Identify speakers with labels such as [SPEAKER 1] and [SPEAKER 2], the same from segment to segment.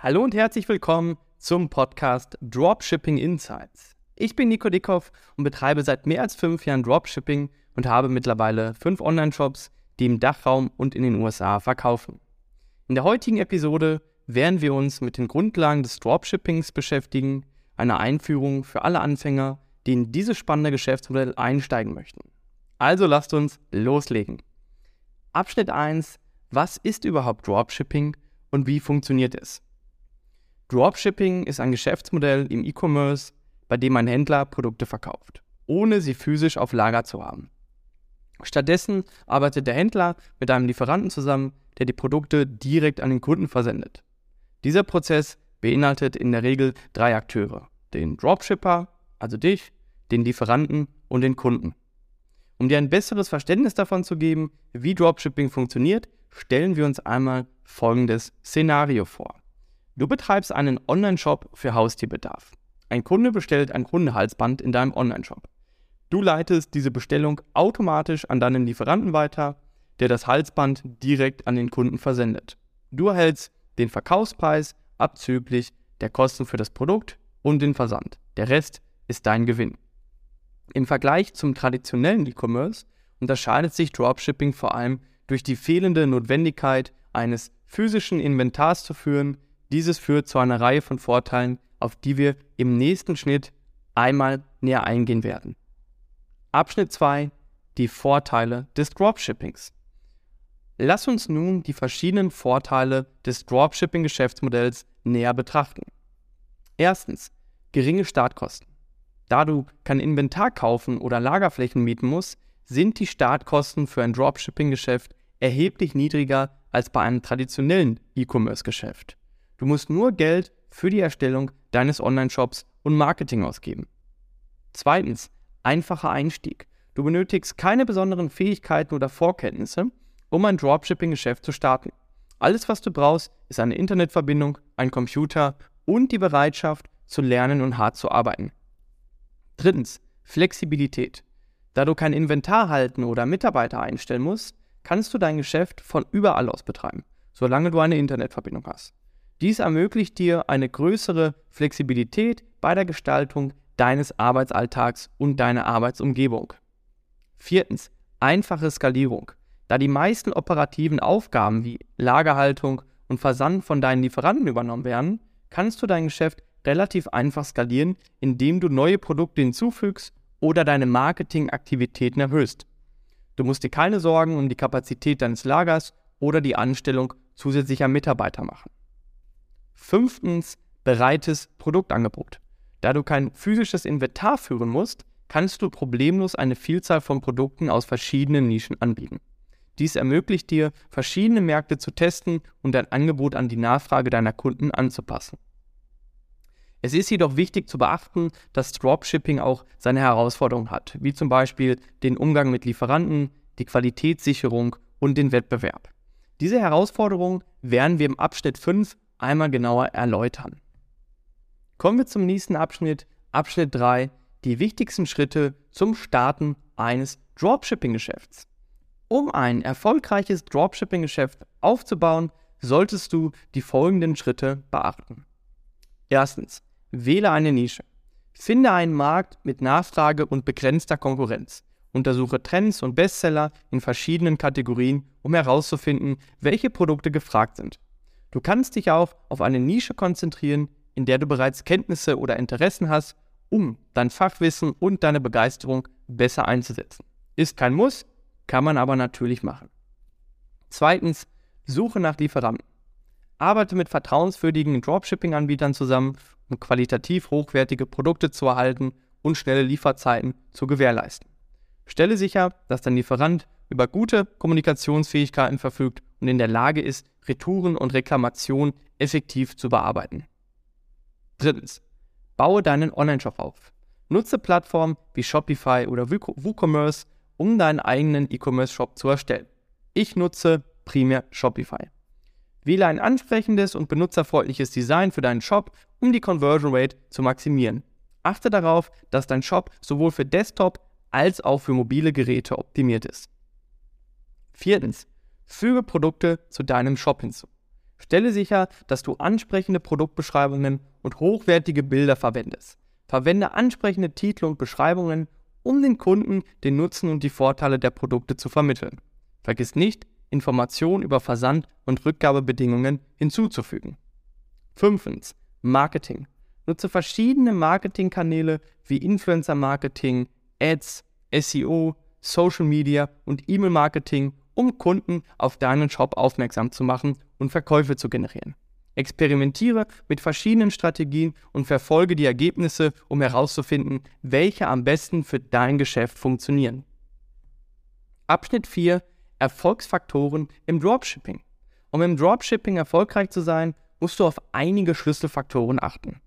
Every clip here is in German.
[SPEAKER 1] Hallo und herzlich willkommen zum Podcast Dropshipping Insights. Ich bin Nico Dickhoff und betreibe seit mehr als fünf Jahren Dropshipping und habe mittlerweile fünf Online-Shops, die im Dachraum und in den USA verkaufen. In der heutigen Episode werden wir uns mit den Grundlagen des Dropshippings beschäftigen, einer Einführung für alle Anfänger, die in dieses spannende Geschäftsmodell einsteigen möchten. Also lasst uns loslegen. Abschnitt 1. Was ist überhaupt Dropshipping und wie funktioniert es? Dropshipping ist ein Geschäftsmodell im E-Commerce, bei dem ein Händler Produkte verkauft, ohne sie physisch auf Lager zu haben. Stattdessen arbeitet der Händler mit einem Lieferanten zusammen, der die Produkte direkt an den Kunden versendet. Dieser Prozess beinhaltet in der Regel drei Akteure, den Dropshipper, also dich, den Lieferanten und den Kunden. Um dir ein besseres Verständnis davon zu geben, wie Dropshipping funktioniert, stellen wir uns einmal folgendes Szenario vor. Du betreibst einen Online-Shop für Haustierbedarf. Ein Kunde bestellt ein Hundehalsband in deinem Online-Shop. Du leitest diese Bestellung automatisch an deinen Lieferanten weiter, der das Halsband direkt an den Kunden versendet. Du erhältst den Verkaufspreis abzüglich der Kosten für das Produkt und den Versand. Der Rest ist dein Gewinn. Im Vergleich zum traditionellen E-Commerce unterscheidet sich Dropshipping vor allem durch die fehlende Notwendigkeit eines physischen Inventars zu führen, dieses führt zu einer Reihe von Vorteilen, auf die wir im nächsten Schnitt einmal näher eingehen werden. Abschnitt 2. Die Vorteile des Dropshippings. Lass uns nun die verschiedenen Vorteile des Dropshipping-Geschäftsmodells näher betrachten. Erstens. Geringe Startkosten. Da du kein Inventar kaufen oder Lagerflächen mieten musst, sind die Startkosten für ein Dropshipping-Geschäft erheblich niedriger als bei einem traditionellen E-Commerce-Geschäft. Du musst nur Geld für die Erstellung deines Online-Shops und Marketing ausgeben. Zweitens, einfacher Einstieg. Du benötigst keine besonderen Fähigkeiten oder Vorkenntnisse, um ein Dropshipping-Geschäft zu starten. Alles, was du brauchst, ist eine Internetverbindung, ein Computer und die Bereitschaft zu lernen und hart zu arbeiten. Drittens, Flexibilität. Da du kein Inventar halten oder Mitarbeiter einstellen musst, kannst du dein Geschäft von überall aus betreiben, solange du eine Internetverbindung hast. Dies ermöglicht dir eine größere Flexibilität bei der Gestaltung deines Arbeitsalltags und deiner Arbeitsumgebung. Viertens, einfache Skalierung. Da die meisten operativen Aufgaben wie Lagerhaltung und Versand von deinen Lieferanten übernommen werden, kannst du dein Geschäft relativ einfach skalieren, indem du neue Produkte hinzufügst oder deine Marketingaktivitäten erhöhst. Du musst dir keine Sorgen um die Kapazität deines Lagers oder die Anstellung zusätzlicher Mitarbeiter machen. Fünftens, bereites Produktangebot. Da du kein physisches Inventar führen musst, kannst du problemlos eine Vielzahl von Produkten aus verschiedenen Nischen anbieten. Dies ermöglicht dir, verschiedene Märkte zu testen und dein Angebot an die Nachfrage deiner Kunden anzupassen. Es ist jedoch wichtig zu beachten, dass Dropshipping auch seine Herausforderungen hat, wie zum Beispiel den Umgang mit Lieferanten, die Qualitätssicherung und den Wettbewerb. Diese Herausforderungen werden wir im Abschnitt 5 einmal genauer erläutern. Kommen wir zum nächsten Abschnitt, Abschnitt 3, die wichtigsten Schritte zum Starten eines Dropshipping-Geschäfts. Um ein erfolgreiches Dropshipping-Geschäft aufzubauen, solltest du die folgenden Schritte beachten. Erstens, wähle eine Nische. Finde einen Markt mit Nachfrage und begrenzter Konkurrenz. Untersuche Trends und Bestseller in verschiedenen Kategorien, um herauszufinden, welche Produkte gefragt sind. Du kannst dich auch auf eine Nische konzentrieren, in der du bereits Kenntnisse oder Interessen hast, um dein Fachwissen und deine Begeisterung besser einzusetzen. Ist kein Muss, kann man aber natürlich machen. Zweitens, suche nach Lieferanten. Arbeite mit vertrauenswürdigen Dropshipping-Anbietern zusammen, um qualitativ hochwertige Produkte zu erhalten und schnelle Lieferzeiten zu gewährleisten. Stelle sicher, dass dein Lieferant über gute Kommunikationsfähigkeiten verfügt und in der Lage ist, Retouren und Reklamationen effektiv zu bearbeiten. Drittens, baue deinen Online-Shop auf. Nutze Plattformen wie Shopify oder WooCommerce, um deinen eigenen E-Commerce-Shop zu erstellen. Ich nutze primär Shopify. Wähle ein ansprechendes und benutzerfreundliches Design für deinen Shop, um die Conversion Rate zu maximieren. Achte darauf, dass dein Shop sowohl für Desktop als auch für mobile Geräte optimiert ist. Viertens, füge Produkte zu deinem Shop hinzu. Stelle sicher, dass du ansprechende Produktbeschreibungen und hochwertige Bilder verwendest. Verwende ansprechende Titel und Beschreibungen, um den Kunden den Nutzen und die Vorteile der Produkte zu vermitteln. Vergiss nicht, Informationen über Versand- und Rückgabebedingungen hinzuzufügen. Fünftens. Marketing. Nutze verschiedene Marketingkanäle wie Influencer-Marketing, Ads, SEO, Social Media und E-Mail-Marketing, um Kunden auf deinen Shop aufmerksam zu machen und Verkäufe zu generieren. Experimentiere mit verschiedenen Strategien und verfolge die Ergebnisse, um herauszufinden, welche am besten für dein Geschäft funktionieren. Abschnitt 4 Erfolgsfaktoren im Dropshipping. Um im Dropshipping erfolgreich zu sein, musst du auf einige Schlüsselfaktoren achten.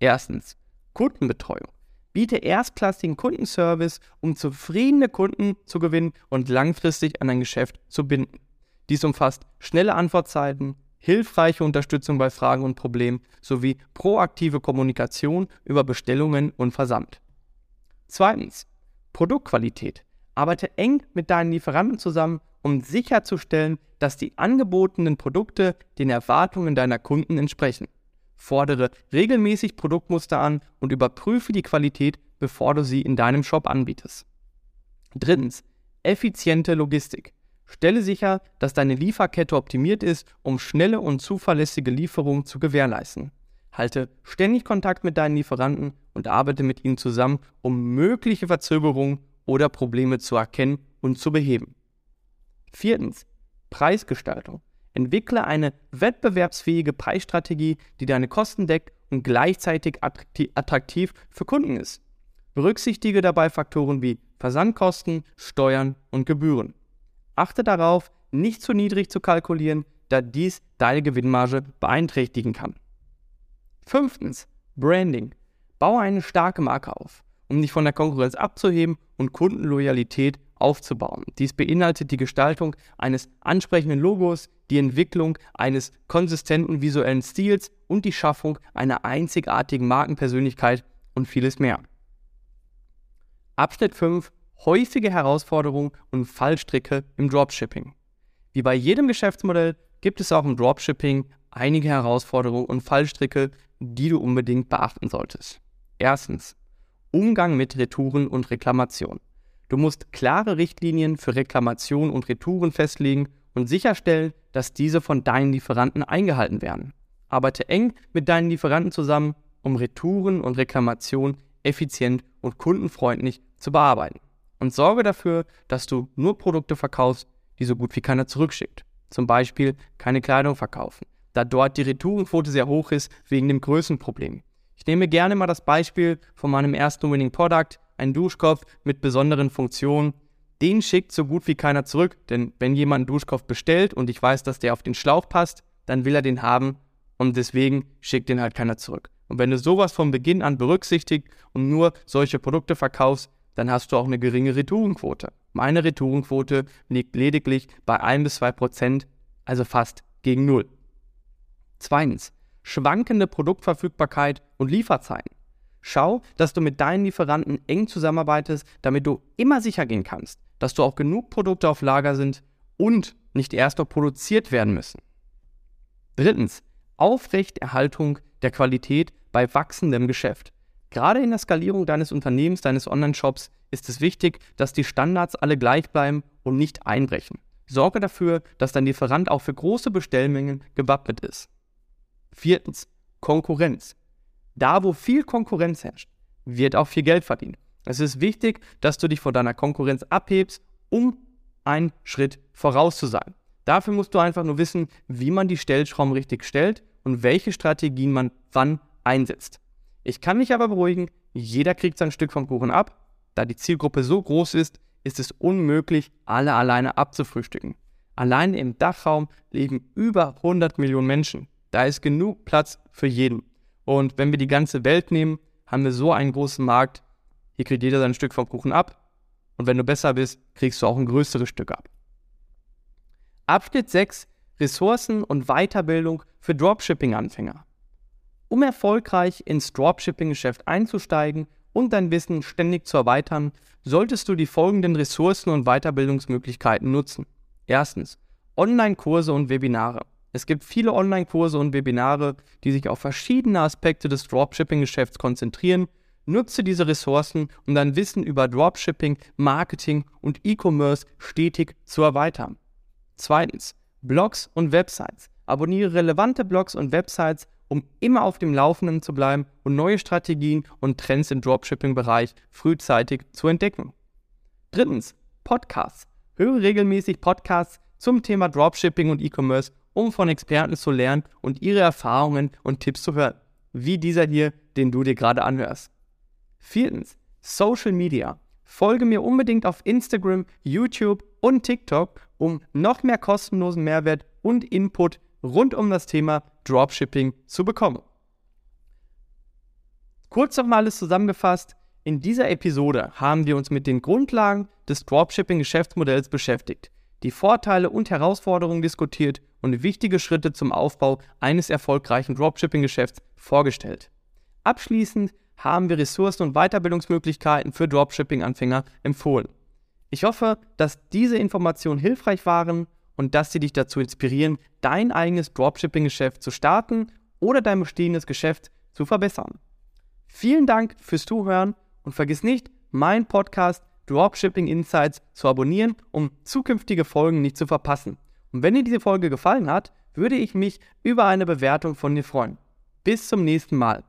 [SPEAKER 1] Erstens Kundenbetreuung. Biete erstklassigen Kundenservice, um zufriedene Kunden zu gewinnen und langfristig an dein Geschäft zu binden. Dies umfasst schnelle Antwortzeiten, hilfreiche Unterstützung bei Fragen und Problemen sowie proaktive Kommunikation über Bestellungen und Versand. Zweitens, Produktqualität. Arbeite eng mit deinen Lieferanten zusammen, um sicherzustellen, dass die angebotenen Produkte den Erwartungen deiner Kunden entsprechen. Fordere regelmäßig Produktmuster an und überprüfe die Qualität, bevor du sie in deinem Shop anbietest. Drittens, effiziente Logistik. Stelle sicher, dass deine Lieferkette optimiert ist, um schnelle und zuverlässige Lieferungen zu gewährleisten. Halte ständig Kontakt mit deinen Lieferanten und arbeite mit ihnen zusammen, um mögliche Verzögerungen oder Probleme zu erkennen und zu beheben. Viertens. Preisgestaltung. Entwickle eine wettbewerbsfähige Preisstrategie, die deine Kosten deckt und gleichzeitig attraktiv für Kunden ist. Berücksichtige dabei Faktoren wie Versandkosten, Steuern und Gebühren. Achte darauf, nicht zu niedrig zu kalkulieren, da dies deine Gewinnmarge beeinträchtigen kann. Fünftens, Branding. Baue eine starke Marke auf, um dich von der Konkurrenz abzuheben und Kundenloyalität aufzubauen. Dies beinhaltet die Gestaltung eines ansprechenden Logos, die Entwicklung eines konsistenten visuellen Stils und die Schaffung einer einzigartigen Markenpersönlichkeit und vieles mehr. Abschnitt 5 häufige Herausforderungen und Fallstricke im Dropshipping. Wie bei jedem Geschäftsmodell gibt es auch im Dropshipping einige Herausforderungen und Fallstricke, die du unbedingt beachten solltest. Erstens, Umgang mit Retouren und Reklamation. Du musst klare Richtlinien für Reklamation und Retouren festlegen und sicherstellen, dass diese von deinen Lieferanten eingehalten werden. Arbeite eng mit deinen Lieferanten zusammen, um Retouren und Reklamation effizient und kundenfreundlich zu bearbeiten und sorge dafür, dass du nur Produkte verkaufst, die so gut wie keiner zurückschickt. Zum Beispiel keine Kleidung verkaufen, da dort die Retourenquote sehr hoch ist wegen dem Größenproblem. Ich nehme gerne mal das Beispiel von meinem ersten Winning Product, ein Duschkopf mit besonderen Funktionen. Den schickt so gut wie keiner zurück, denn wenn jemand einen Duschkopf bestellt und ich weiß, dass der auf den Schlauch passt, dann will er den haben und deswegen schickt den halt keiner zurück. Und wenn du sowas von Beginn an berücksichtigt und nur solche Produkte verkaufst, dann hast du auch eine geringe Retourenquote. Meine Retourenquote liegt lediglich bei 1 bis 2 Prozent, also fast gegen Null. Zweitens, schwankende Produktverfügbarkeit und Lieferzeiten. Schau, dass du mit deinen Lieferanten eng zusammenarbeitest, damit du immer sicher gehen kannst, dass du auch genug Produkte auf Lager sind und nicht erst noch produziert werden müssen. Drittens, Aufrechterhaltung der Qualität bei wachsendem Geschäft. Gerade in der Skalierung deines Unternehmens, deines Online-Shops ist es wichtig, dass die Standards alle gleich bleiben und nicht einbrechen. Sorge dafür, dass dein Lieferant auch für große Bestellmengen gewappnet ist. Viertens, Konkurrenz. Da, wo viel Konkurrenz herrscht, wird auch viel Geld verdient. Es ist wichtig, dass du dich von deiner Konkurrenz abhebst, um einen Schritt voraus zu sein. Dafür musst du einfach nur wissen, wie man die Stellschrauben richtig stellt und welche Strategien man wann einsetzt. Ich kann mich aber beruhigen, jeder kriegt sein Stück vom Kuchen ab. Da die Zielgruppe so groß ist, ist es unmöglich, alle alleine abzufrühstücken. Allein im Dachraum leben über 100 Millionen Menschen. Da ist genug Platz für jeden. Und wenn wir die ganze Welt nehmen, haben wir so einen großen Markt. Hier kriegt jeder sein Stück vom Kuchen ab. Und wenn du besser bist, kriegst du auch ein größeres Stück ab. Abschnitt 6. Ressourcen und Weiterbildung für Dropshipping-Anfänger. Um erfolgreich ins Dropshipping-Geschäft einzusteigen und dein Wissen ständig zu erweitern, solltest du die folgenden Ressourcen und Weiterbildungsmöglichkeiten nutzen. Erstens, Online-Kurse und Webinare. Es gibt viele Online-Kurse und Webinare, die sich auf verschiedene Aspekte des Dropshipping-Geschäfts konzentrieren. Nutze diese Ressourcen, um dein Wissen über Dropshipping, Marketing und E-Commerce stetig zu erweitern. Zweitens, Blogs und Websites. Abonniere relevante Blogs und Websites, um immer auf dem Laufenden zu bleiben und neue Strategien und Trends im Dropshipping-Bereich frühzeitig zu entdecken. Drittens, Podcasts. Höre regelmäßig Podcasts zum Thema Dropshipping und E-Commerce, um von Experten zu lernen und ihre Erfahrungen und Tipps zu hören, wie dieser hier, den du dir gerade anhörst. Viertens, Social Media. Folge mir unbedingt auf Instagram, YouTube und TikTok, um noch mehr kostenlosen Mehrwert und Input rund um das Thema Dropshipping zu bekommen. Kurz nochmal alles zusammengefasst. In dieser Episode haben wir uns mit den Grundlagen des Dropshipping-Geschäftsmodells beschäftigt, die Vorteile und Herausforderungen diskutiert und wichtige Schritte zum Aufbau eines erfolgreichen Dropshipping-Geschäfts vorgestellt. Abschließend haben wir Ressourcen und Weiterbildungsmöglichkeiten für Dropshipping-Anfänger empfohlen. Ich hoffe, dass diese Informationen hilfreich waren und dass sie dich dazu inspirieren, dein eigenes Dropshipping-Geschäft zu starten oder dein bestehendes Geschäft zu verbessern. Vielen Dank fürs Zuhören und vergiss nicht, meinen Podcast Dropshipping Insights zu abonnieren, um zukünftige Folgen nicht zu verpassen. Und wenn dir diese Folge gefallen hat, würde ich mich über eine Bewertung von dir freuen. Bis zum nächsten Mal.